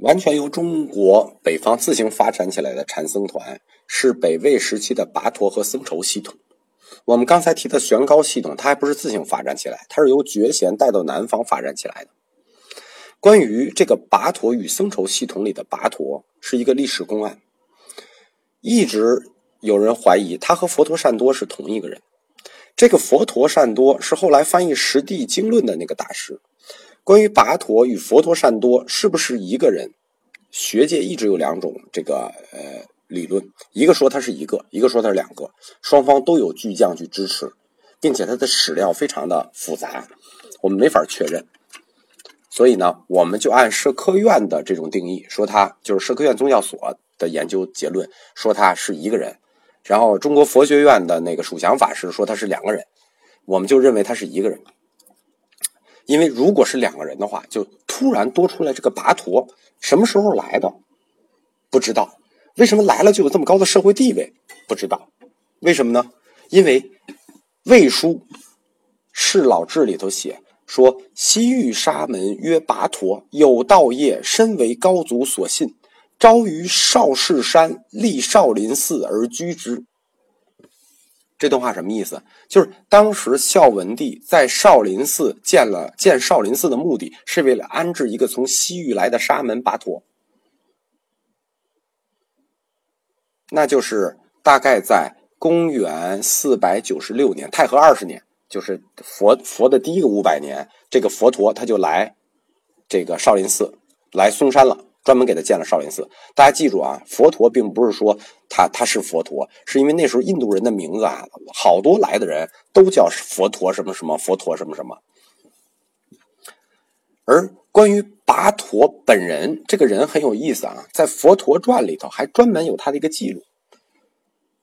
完全由中国北方自行发展起来的禅僧团，是北魏时期的跋陀和僧稠系统。我们刚才提的玄高系统，它还不是自行发展起来，它是由觉贤带到南方发展起来的。关于这个跋陀与僧稠系统里的跋陀，是一个历史公案，一直有人怀疑他和佛陀善多是同一个人。这个佛陀善多是后来翻译《十地经论》的那个大师。关于跋陀与佛陀善多是不是一个人，学界一直有两种这个呃理论，一个说他是一个，一个说他是两个，双方都有巨匠去支持，并且他的史料非常的复杂，我们没法确认。所以呢，我们就按社科院的这种定义，说他就是社科院宗教所的研究结论，说他是一个人。然后中国佛学院的那个蜀祥法师说他是两个人，我们就认为他是一个人。因为如果是两个人的话，就突然多出来这个跋陀，什么时候来的？不知道。为什么来了就有这么高的社会地位？不知道。为什么呢？因为《魏书·释老志》里头写说：“西域沙门曰跋陀，有道业，身为高祖所信，招于少室山，立少林寺而居之。”这段话什么意思？就是当时孝文帝在少林寺建了建少林寺的目的是为了安置一个从西域来的沙门跋陀，那就是大概在公元四百九十六年，太和二十年，就是佛佛的第一个五百年，这个佛陀他就来这个少林寺来嵩山了。专门给他建了少林寺。大家记住啊，佛陀并不是说他他是佛陀，是因为那时候印度人的名字啊，好多来的人都叫佛陀什么什么，佛陀什么什么。而关于跋陀本人这个人很有意思啊，在《佛陀传》里头还专门有他的一个记录。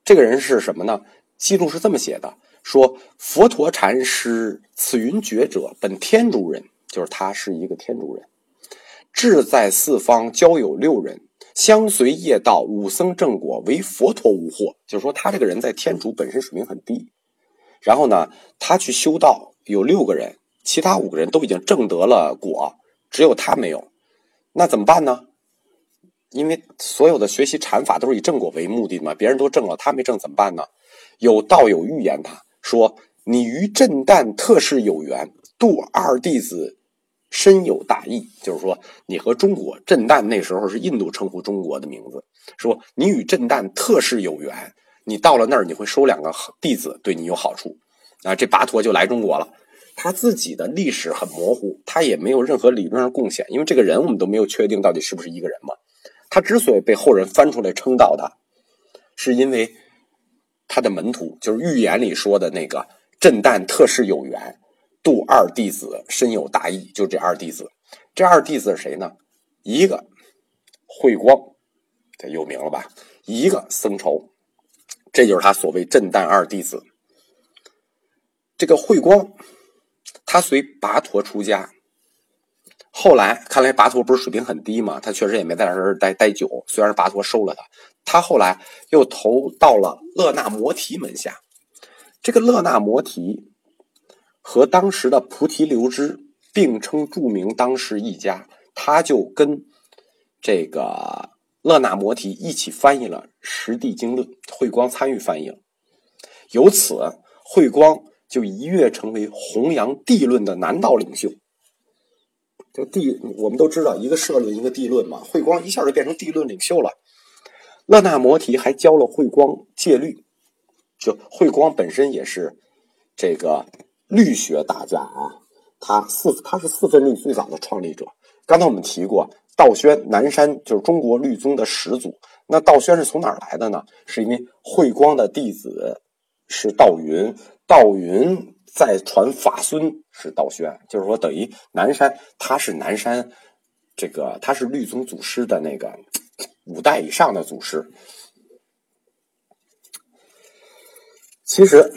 这个人是什么呢？记录是这么写的：说佛陀禅师此云觉者，本天竺人，就是他是一个天竺人。志在四方，交友六人，相随业道，五僧正果，为佛陀无惑。就是说，他这个人在天竺本身水平很低，然后呢，他去修道有六个人，其他五个人都已经证得了果，只有他没有。那怎么办呢？因为所有的学习禅法都是以正果为目的嘛，别人都证了，他没证怎么办呢？有道友预言他说：“你与震旦特是有缘，度二弟子。”深有大义，就是说，你和中国震旦那时候是印度称呼中国的名字，说你与震旦特是有缘，你到了那儿你会收两个弟子，对你有好处，啊，这跋陀就来中国了。他自己的历史很模糊，他也没有任何理论上贡献，因为这个人我们都没有确定到底是不是一个人嘛。他之所以被后人翻出来称道他，是因为他的门徒就是预言里说的那个震旦特是有缘。度二弟子深有大义，就这二弟子。这二弟子是谁呢？一个慧光，这有名了吧？一个僧稠，这就是他所谓震旦二弟子。这个慧光，他随跋陀出家，后来看来跋陀不是水平很低嘛，他确实也没在那儿待待久。虽然跋陀收了他，他后来又投到了勒那摩提门下。这个勒那摩提。和当时的菩提流支并称著名当时一家，他就跟这个勒那摩提一起翻译了《十地经论》，慧光参与翻译了。由此，慧光就一跃成为弘扬地论的南道领袖。就地我们都知道，一个社论，一个地论嘛。慧光一下就变成地论领袖了。勒那摩提还教了慧光戒律，就慧光本身也是这个。律学大家啊，他四他是四分律最早的创立者。刚才我们提过，道宣南山就是中国律宗的始祖。那道宣是从哪儿来的呢？是因为慧光的弟子是道云，道云再传法孙是道宣，就是说等于南山他是南山这个他是律宗祖师的那个五代以上的祖师。其实。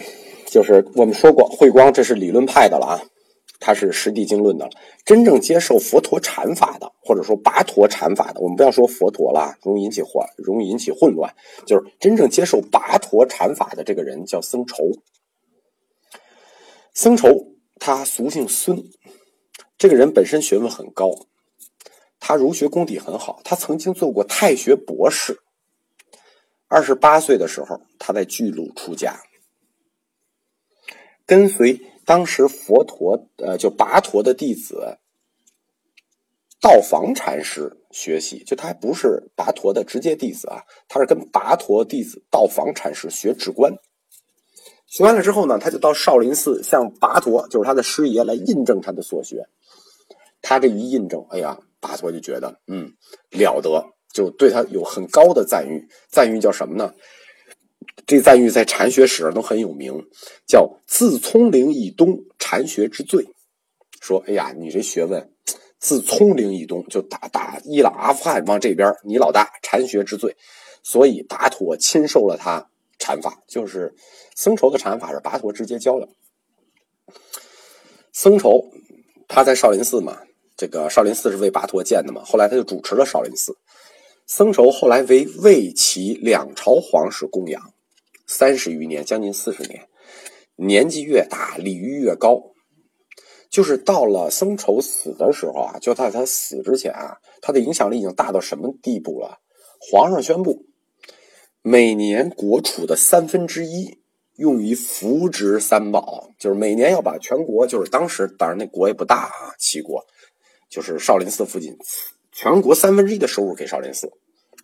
就是我们说过，慧光这是理论派的了啊，他是实地经论的了。真正接受佛陀禅法的，或者说跋陀禅法的，我们不要说佛陀了，容易引起混，容易引起混乱。就是真正接受跋陀禅法的这个人叫僧稠。僧稠他俗姓孙，这个人本身学问很高，他儒学功底很好，他曾经做过太学博士。二十八岁的时候，他在巨鹿出家，跟随当时佛陀呃，就跋陀的弟子道房禅师学习。就他还不是跋陀的直接弟子啊，他是跟跋陀弟子道房禅师学止观。学完了之后呢，他就到少林寺向跋陀，就是他的师爷来印证他的所学。他这一印证，哎呀！跋陀就觉得，嗯，了得，就对他有很高的赞誉。赞誉叫什么呢？这赞誉在禅学史上都很有名，叫“自葱岭以东，禅学之最”。说，哎呀，你这学问，自葱岭以东，就打打伊朗、阿富汗往这边，你老大，禅学之最。所以，巴陀亲授了他禅法，就是僧稠的禅法是巴陀直接教的。僧稠他在少林寺嘛。这个少林寺是为跋陀建的嘛？后来他就主持了少林寺。僧稠后来为魏齐两朝皇室供养三十余年，将近四十年。年纪越大，礼遇越高。就是到了僧稠死的时候啊，就在他死之前啊，他的影响力已经大到什么地步了？皇上宣布，每年国储的三分之一用于扶植三宝，就是每年要把全国，就是当时当然那国也不大啊，齐国。就是少林寺附近，全国三分之一的收入给少林寺，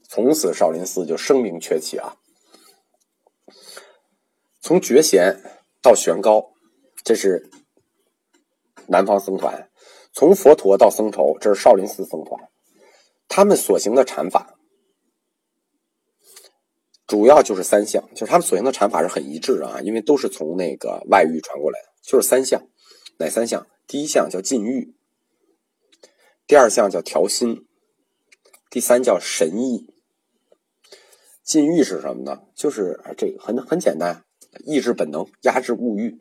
从此少林寺就声名鹊起啊。从觉贤到玄高，这是南方僧团；从佛陀到僧稠，这是少林寺僧团。他们所行的禅法，主要就是三项，就是他们所行的禅法是很一致的啊，因为都是从那个外域传过来的，就是三项。哪三项？第一项叫禁欲。第二项叫调心，第三叫神意。禁欲是什么呢？就是这个很很简单，抑制本能，压制物欲，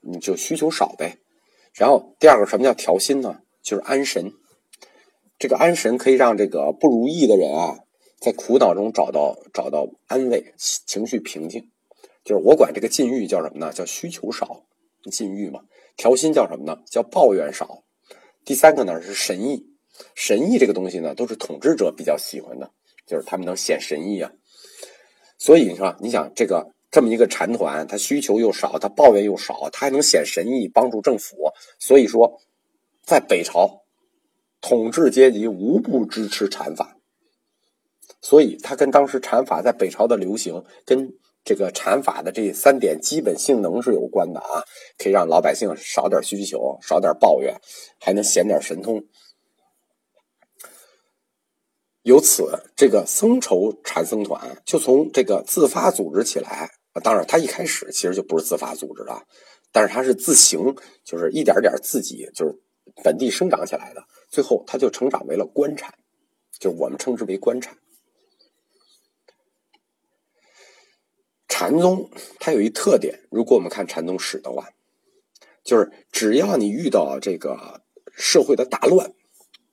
你就需求少呗。然后第二个什么叫调心呢？就是安神。这个安神可以让这个不如意的人啊，在苦恼中找到找到安慰，情绪平静。就是我管这个禁欲叫什么呢？叫需求少，禁欲嘛。调心叫什么呢？叫抱怨少。第三个呢是神意，神意这个东西呢都是统治者比较喜欢的，就是他们能显神意啊。所以你说，你想这个这么一个禅团，他需求又少，他抱怨又少，他还能显神意帮助政府。所以说，在北朝，统治阶级无不支持禅法。所以他跟当时禅法在北朝的流行跟。这个禅法的这三点基本性能是有关的啊，可以让老百姓少点需求，少点抱怨，还能显点神通。由此，这个僧稠禅僧团就从这个自发组织起来啊，当然他一开始其实就不是自发组织的，但是他是自行，就是一点点自己就是本地生长起来的，最后他就成长为了官禅，就是我们称之为官禅。禅宗它有一特点，如果我们看禅宗史的话，就是只要你遇到这个社会的大乱，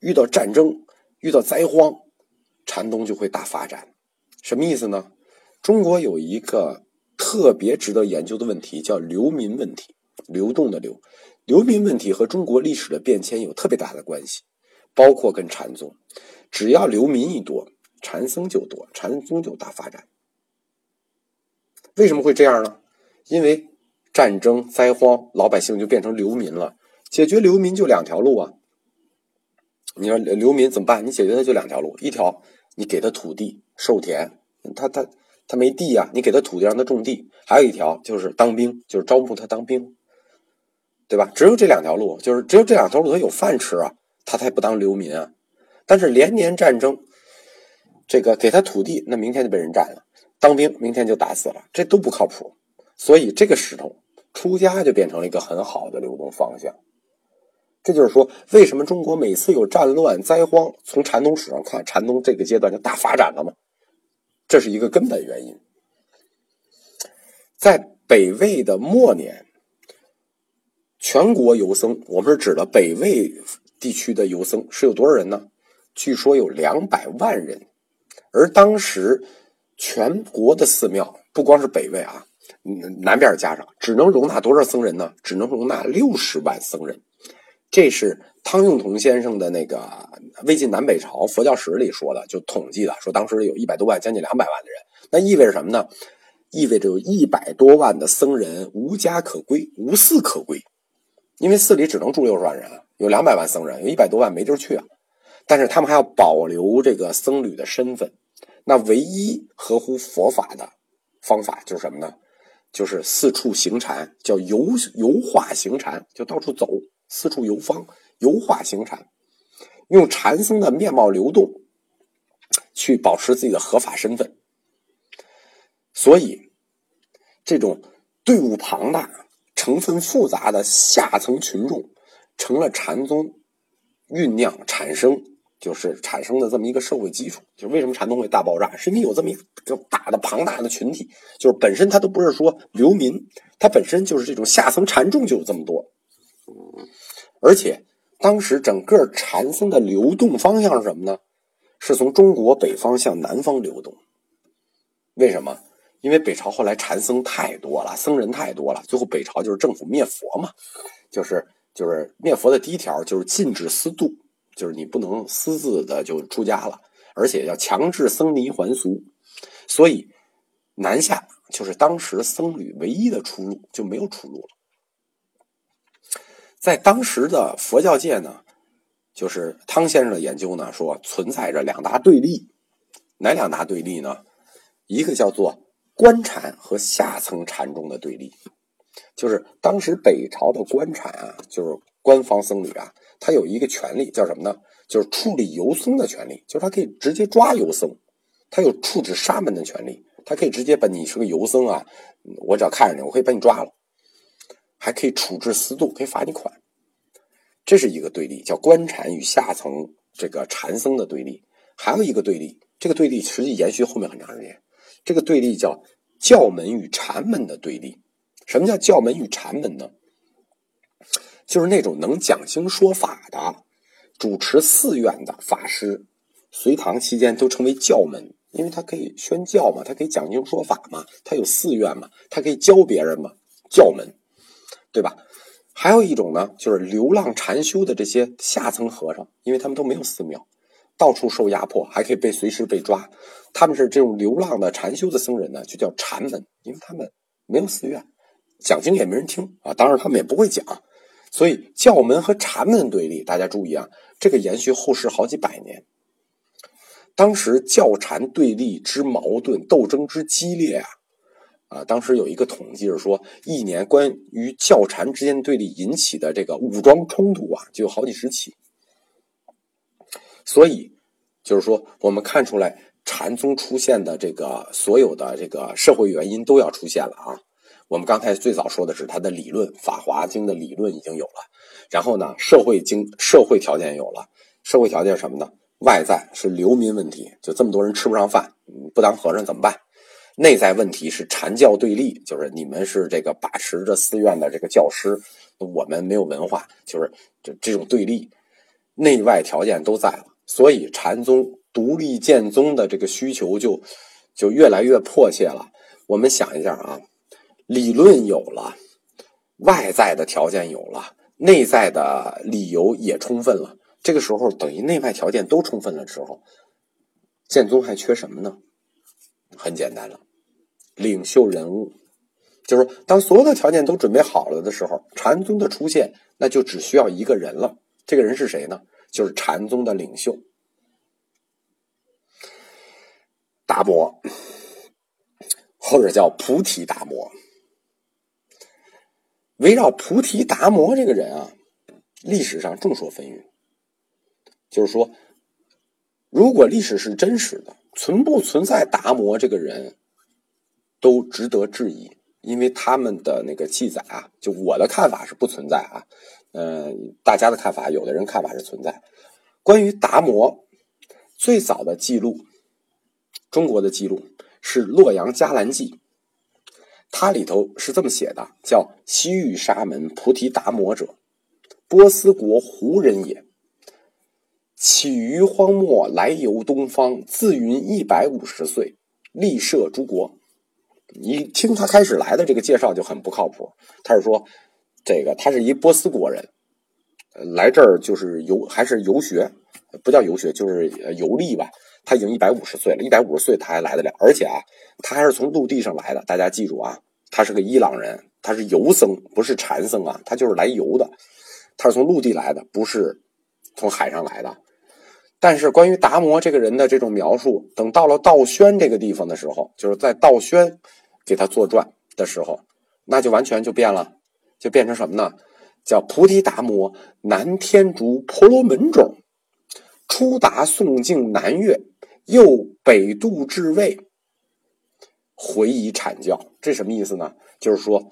遇到战争，遇到灾荒，禅宗就会大发展。什么意思呢？中国有一个特别值得研究的问题，叫流民问题。流动的流，流民问题和中国历史的变迁有特别大的关系，包括跟禅宗。只要流民一多，禅僧就多，禅宗就大发展。为什么会这样呢？因为战争灾荒，老百姓就变成流民了。解决流民就两条路啊！你说流民怎么办？你解决的就两条路：一条你给他土地授田，他他他没地呀，你给他土地让他种地；还有一条就是当兵，就是招募他当兵，对吧？只有这两条路，就是只有这两条路他有饭吃啊，他才不当流民啊。但是连年战争，这个给他土地，那明天就被人占了。当兵，明天就打死了，这都不靠谱。所以这个石头出家就变成了一个很好的流动方向。这就是说，为什么中国每次有战乱灾荒，从禅宗史上看，禅宗这个阶段就大发展了吗？这是一个根本原因。在北魏的末年，全国游僧，我们是指的北魏地区的游僧是有多少人呢？据说有两百万人，而当时。全国的寺庙不光是北魏啊，南边加上，只能容纳多少僧人呢？只能容纳六十万僧人。这是汤用彤先生的那个《魏晋南北朝佛教史》里说的，就统计的，说当时有一百多万，将近两百万的人。那意味着什么呢？意味着有一百多万的僧人无家可归，无寺可归，因为寺里只能住六十万人，有两百万僧人，有一百多万没地儿去啊。但是他们还要保留这个僧侣的身份，那唯一合乎佛法的方法就是什么呢？就是四处行禅，叫游游化行禅，就到处走，四处游方，游化行禅，用禅僧的面貌流动，去保持自己的合法身份。所以，这种队伍庞大、成分复杂的下层群众，成了禅宗酝酿产生。就是产生的这么一个社会基础，就是为什么禅宗会大爆炸，是因为有这么一个大的庞大的群体，就是本身它都不是说流民，它本身就是这种下层禅众就有这么多，而且当时整个禅僧的流动方向是什么呢？是从中国北方向南方流动。为什么？因为北朝后来禅僧太多了，僧人太多了，最后北朝就是政府灭佛嘛，就是就是灭佛的第一条就是禁止私度。就是你不能私自的就出家了，而且要强制僧尼还俗，所以南下就是当时僧侣唯一的出路，就没有出路了。在当时的佛教界呢，就是汤先生的研究呢说存在着两大对立，哪两大对立呢？一个叫做官禅和下层禅宗的对立，就是当时北朝的官禅啊，就是官方僧侣啊。他有一个权利叫什么呢？就是处理游僧的权利，就是他可以直接抓游僧，他有处置沙门的权利，他可以直接把你是个游僧啊，我只要看着你，我可以把你抓了，还可以处置私度，可以罚你款。这是一个对立，叫官禅与下层这个禅僧的对立。还有一个对立，这个对立实际延续后面很长时间，这个对立叫教门与禅门的对立。什么叫教门与禅门呢？就是那种能讲经说法的、主持寺院的法师，隋唐期间都称为教门，因为他可以宣教嘛，他可以讲经说法嘛，他有寺院嘛，他可以教别人嘛，教门，对吧？还有一种呢，就是流浪禅修的这些下层和尚，因为他们都没有寺庙，到处受压迫，还可以被随时被抓，他们是这种流浪的禅修的僧人呢，就叫禅门，因为他们没有寺院，讲经也没人听啊，当然他们也不会讲。所以教门和禅门对立，大家注意啊，这个延续后世好几百年。当时教禅对立之矛盾斗争之激烈啊，啊，当时有一个统计是说，一年关于教禅之间对立引起的这个武装冲突啊，就有好几十起。所以就是说，我们看出来禅宗出现的这个所有的这个社会原因都要出现了啊。我们刚才最早说的是他的理论，《法华经》的理论已经有了，然后呢，社会经社会条件有了，社会条件什么呢？外在是流民问题，就这么多人吃不上饭，不当和尚怎么办？内在问题是禅教对立，就是你们是这个把持着寺院的这个教师，我们没有文化，就是这这种对立，内外条件都在了，所以禅宗独立建宗的这个需求就就越来越迫切了。我们想一下啊。理论有了，外在的条件有了，内在的理由也充分了。这个时候，等于内外条件都充分了之后，建宗还缺什么呢？很简单了，领袖人物。就是，当所有的条件都准备好了的时候，禅宗的出现，那就只需要一个人了。这个人是谁呢？就是禅宗的领袖达摩，或者叫菩提达摩。围绕菩提达摩这个人啊，历史上众说纷纭。就是说，如果历史是真实的，存不存在达摩这个人，都值得质疑。因为他们的那个记载啊，就我的看法是不存在啊。嗯，大家的看法，有的人看法是存在。关于达摩最早的记录，中国的记录是《洛阳伽蓝记》。它里头是这么写的：叫西域沙门菩提达摩者，波斯国胡人也。起于荒漠，来游东方，自云一百五十岁，立摄诸国。你听他开始来的这个介绍就很不靠谱。他是说，这个他是一波斯国人，来这儿就是游，还是游学，不叫游学，就是游历吧。他已经一百五十岁了，一百五十岁他还来得了，而且啊，他还是从陆地上来的。大家记住啊，他是个伊朗人，他是游僧，不是禅僧啊，他就是来游的。他是从陆地来的，不是从海上来的。但是关于达摩这个人的这种描述，等到了道宣这个地方的时候，就是在道宣给他作传的时候，那就完全就变了，就变成什么呢？叫菩提达摩南天竺婆罗门种，初达宋境南岳，又北渡至魏，回以阐教。这什么意思呢？就是说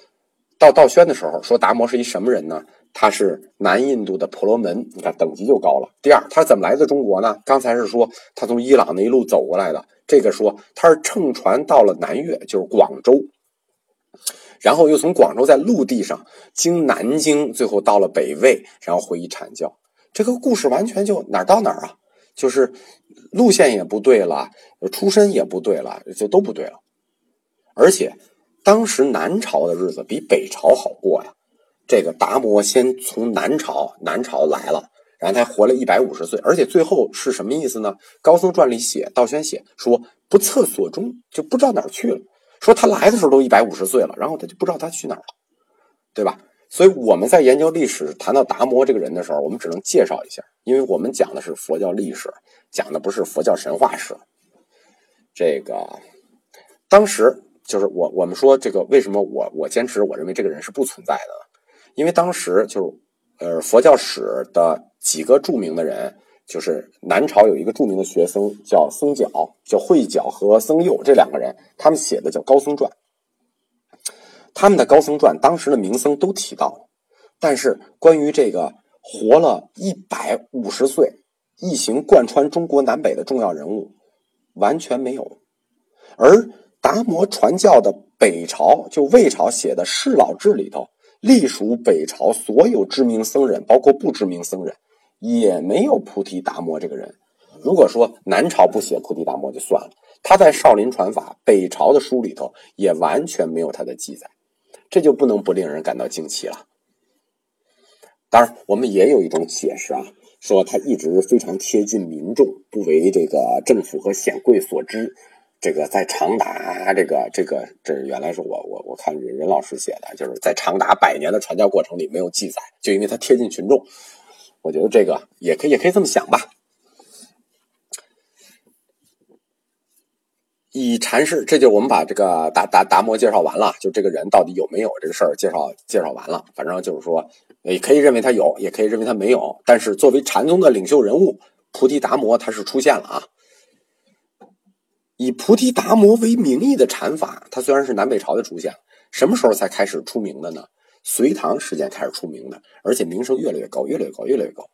到道宣的时候，说达摩是一什么人呢？他是南印度的婆罗门，你看等级就高了。第二，他怎么来的中国呢？刚才是说他从伊朗那一路走过来的，这个说他是乘船到了南越，就是广州，然后又从广州在陆地上经南京，最后到了北魏，然后回忆阐教。这个故事完全就哪儿到哪儿啊，就是路线也不对了，出身也不对了，就都不对了。而且当时南朝的日子比北朝好过呀。这个达摩先从南朝南朝来了，然后他活了一百五十岁，而且最后是什么意思呢？高僧传里写，道宣写说不测所终，就不知道哪儿去了。说他来的时候都一百五十岁了，然后他就不知道他去哪儿了，对吧？所以我们在研究历史，谈到达摩这个人的时候，我们只能介绍一下，因为我们讲的是佛教历史，讲的不是佛教神话史。这个当时就是我我们说这个为什么我我坚持我认为这个人是不存在的。因为当时就是，呃，佛教史的几个著名的人，就是南朝有一个著名的学僧叫僧皎，叫慧皎和僧佑这两个人，他们写的叫《高僧传》。他们的《高僧传》当时的名僧都提到了，但是关于这个活了一百五十岁、一行贯穿中国南北的重要人物，完全没有。而达摩传教的北朝，就魏朝写的《释老志》里头。隶属北朝所有知名僧人，包括不知名僧人，也没有菩提达摩这个人。如果说南朝不写菩提达摩就算了，他在少林传法北朝的书里头也完全没有他的记载，这就不能不令人感到惊奇了。当然，我们也有一种解释啊，说他一直非常贴近民众，不为这个政府和显贵所知。这个在长达这个这个这原来是我我我看任任老师写的，就是在长达百年的传教过程里没有记载，就因为他贴近群众。我觉得这个也可以也可以这么想吧。以禅师，这就我们把这个达达达摩介绍完了，就这个人到底有没有这个事儿介绍介绍完了。反正就是说，也可以认为他有，也可以认为他没有。但是作为禅宗的领袖人物，菩提达摩他是出现了啊。以菩提达摩为名义的禅法，它虽然是南北朝的出现，什么时候才开始出名的呢？隋唐时间开始出名的，而且名声越来越高，越来越高，越来越高。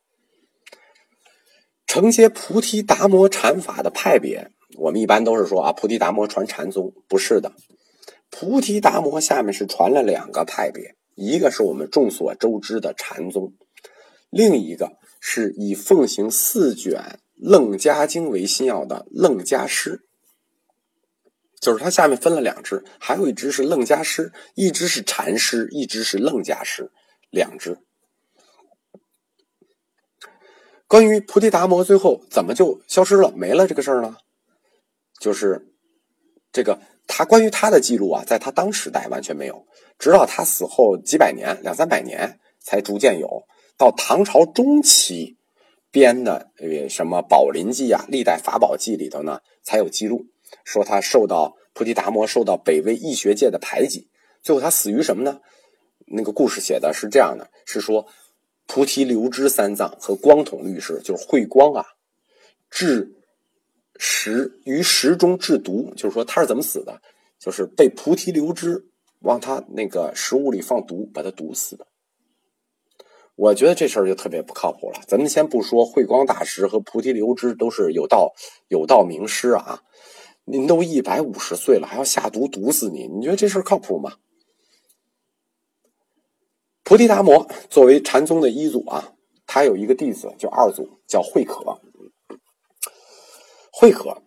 承接菩提达摩禅法的派别，我们一般都是说啊，菩提达摩传禅宗，不是的。菩提达摩下面是传了两个派别，一个是我们众所周知的禅宗，另一个是以奉行四卷楞伽经为心要的楞伽师。就是它下面分了两支，还有一支是楞伽师，一支是禅师，一支是楞伽师，两支。关于菩提达摩最后怎么就消失了、没了这个事儿呢？就是这个他关于他的记录啊，在他当时代完全没有，直到他死后几百年、两三百年才逐渐有。到唐朝中期编的呃什么《宝林记》啊、《历代法宝记》里头呢，才有记录。说他受到菩提达摩受到北魏易学界的排挤，最后他死于什么呢？那个故事写的是这样的：是说菩提流支三藏和光统律师，就是慧光啊，治食于食中制毒，就是说他是怎么死的？就是被菩提流支往他那个食物里放毒，把他毒死的。我觉得这事儿就特别不靠谱了。咱们先不说慧光大师和菩提流支都是有道有道名师啊。您都一百五十岁了，还要下毒毒死你？你觉得这事靠谱吗？菩提达摩作为禅宗的一祖啊，他有一个弟子叫二祖，叫慧可。慧可，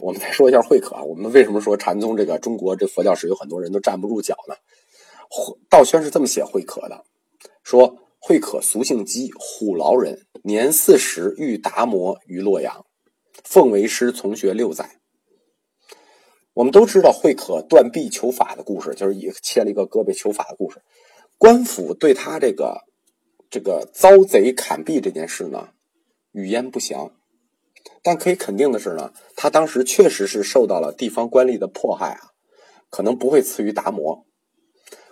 我们再说一下慧可啊。我们为什么说禅宗这个中国这佛教史有很多人都站不住脚呢？道宣是这么写慧可的：说慧可俗姓姬，虎牢人，年四十遇达摩于洛阳，奉为师，从学六载。我们都知道慧可断臂求法的故事，就是以切了一个胳膊求法的故事。官府对他这个这个遭贼砍臂这件事呢，语焉不详。但可以肯定的是呢，他当时确实是受到了地方官吏的迫害啊，可能不会次于达摩。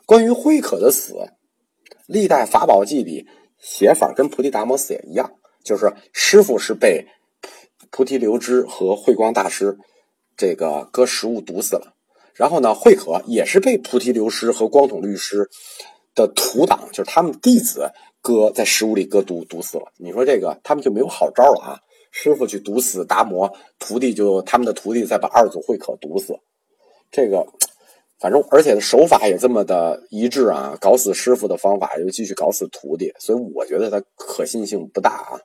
关于慧可的死，历代法宝记里写法跟菩提达摩死也一样，就是师傅是被菩提流支和慧光大师这个割食物毒死了，然后呢，慧可也是被菩提流师和光统律师的徒党，就是他们弟子割在食物里割毒毒死了。你说这个他们就没有好招了啊？师傅去毒死达摩，徒弟就他们的徒弟再把二祖慧可毒死，这个。反正，而且手法也这么的一致啊！搞死师傅的方法又继续搞死徒弟，所以我觉得它可信性不大啊。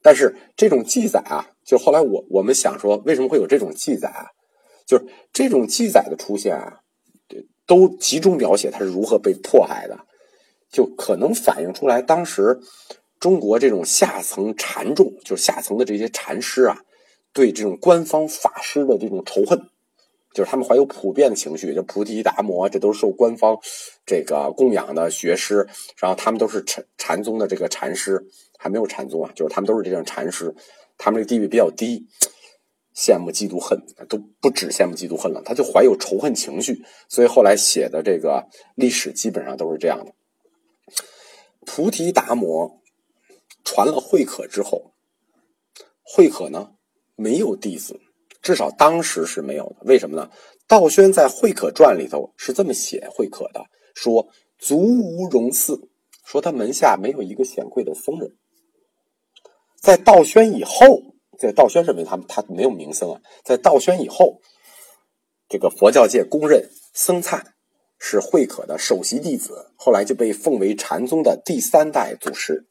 但是这种记载啊，就后来我我们想说，为什么会有这种记载啊？就是这种记载的出现啊，都集中描写他是如何被迫害的，就可能反映出来当时中国这种下层禅众，就是下层的这些禅师啊，对这种官方法师的这种仇恨。就是他们怀有普遍的情绪，就菩提达摩，这都是受官方这个供养的学师，然后他们都是禅禅宗的这个禅师，还没有禅宗啊，就是他们都是这种禅师，他们这个地位比较低，羡慕嫉妒恨都不止羡慕嫉妒恨了，他就怀有仇恨情绪，所以后来写的这个历史基本上都是这样的。菩提达摩传了慧可之后，慧可呢没有弟子。至少当时是没有的，为什么呢？道宣在《慧可传》里头是这么写慧可的：说足无容嗣，说他门下没有一个显贵的僧人。在道宣以后，在道宣认为他他没有名声啊。在道宣以后，这个佛教界公认僧璨是慧可的首席弟子，后来就被奉为禅宗的第三代祖师。